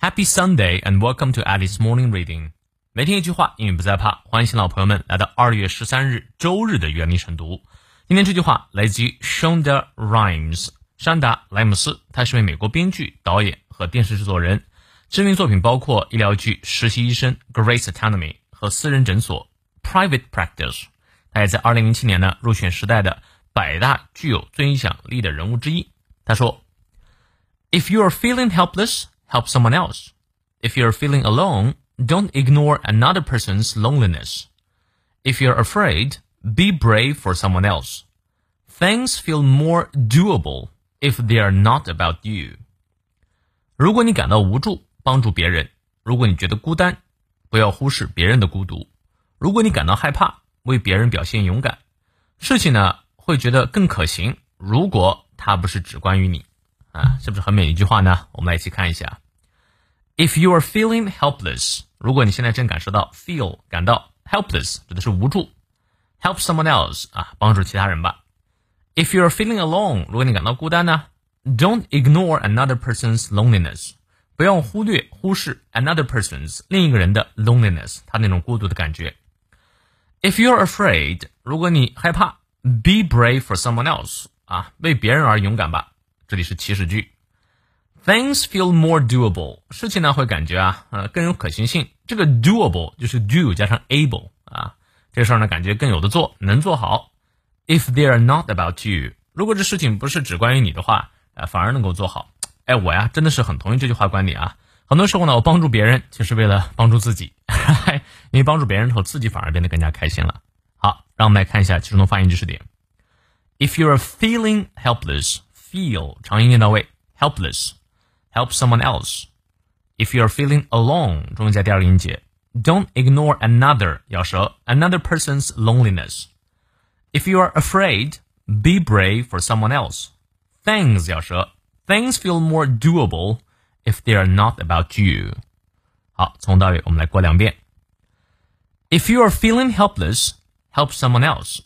Happy Sunday and welcome to Alice Morning Reading。每天一句话，英语不再怕。欢迎新老朋友们来到二月十三日周日的原力晨读。今天这句话来自于 Shonda Rhimes，山达莱姆斯，他是位美国编剧、导演和电视制作人。知名作品包括医疗剧《实习医生》（Grace Anatomy） 和私人诊所《Private Practice》。他也在二零零七年呢入选时代的百大具有最影响力的人物之一。他说：“If you are feeling helpless。” help someone else. If you're feeling alone, don't ignore another person's loneliness. If you're afraid, be brave for someone else. Things feel more doable if they are not about you. 如果你感到无助，帮助别人；如果你觉得孤单，不要忽视别人的孤独；如果你感到害怕，为别人表现勇敢。事情呢会觉得更可行，如果它不是只关于你。啊，是不是很美的一句话呢？我们来一起看一下。 If you are feeling helpless，如果你现在正感受到 feel 感到 helpless，指的是无助，help someone else 啊，帮助其他人吧。If you are feeling alone，如果你感到孤单呢，don't ignore another person's loneliness，不要忽略忽视 another person's 另一个人的 loneliness，他那种孤独的感觉。If you are afraid，如果你害怕，be brave for someone else 啊，为别人而勇敢吧。这里是祈使句。 Things feel more doable，事情呢会感觉啊，呃更有可行性。这个 doable 就是 do 加上 able 啊，这事儿呢感觉更有的做，能做好。If they are not about you，如果这事情不是只关于你的话，呃反而能够做好。哎，我呀真的是很同意这句话观点啊。很多时候呢，我帮助别人就是为了帮助自己，因为帮助别人之后，自己反而变得更加开心了。好，让我们来看一下其中的发音知识点。If you are feeling helpless。feel 长音念到位，helpless help someone else. If you are feeling alone，中间加第二个音节，don't ignore another 咬舌，another person's loneliness. If you are afraid, be brave for someone else. Things 咬舌，things feel more doable if they are not about you. 好，从到尾我们来过两遍。If you are feeling helpless, help someone else.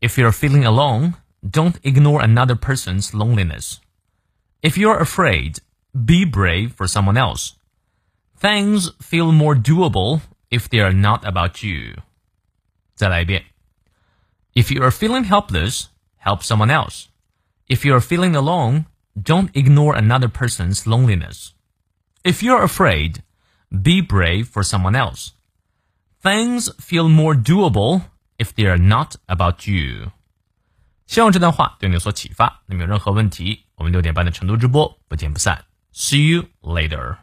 If you are feeling alone, don't ignore another person's loneliness. If you're afraid, be brave for someone else. Things feel more doable if they are not about you. 再来一遍。If you are feeling helpless, help someone else. If you are feeling alone, don't ignore another person's loneliness. If you're afraid, be brave for someone else. Things feel more doable if they are not about you. 希望这段话对你有所启发。那么有任何问题，我们六点半的晨读直播不见不散。See you later.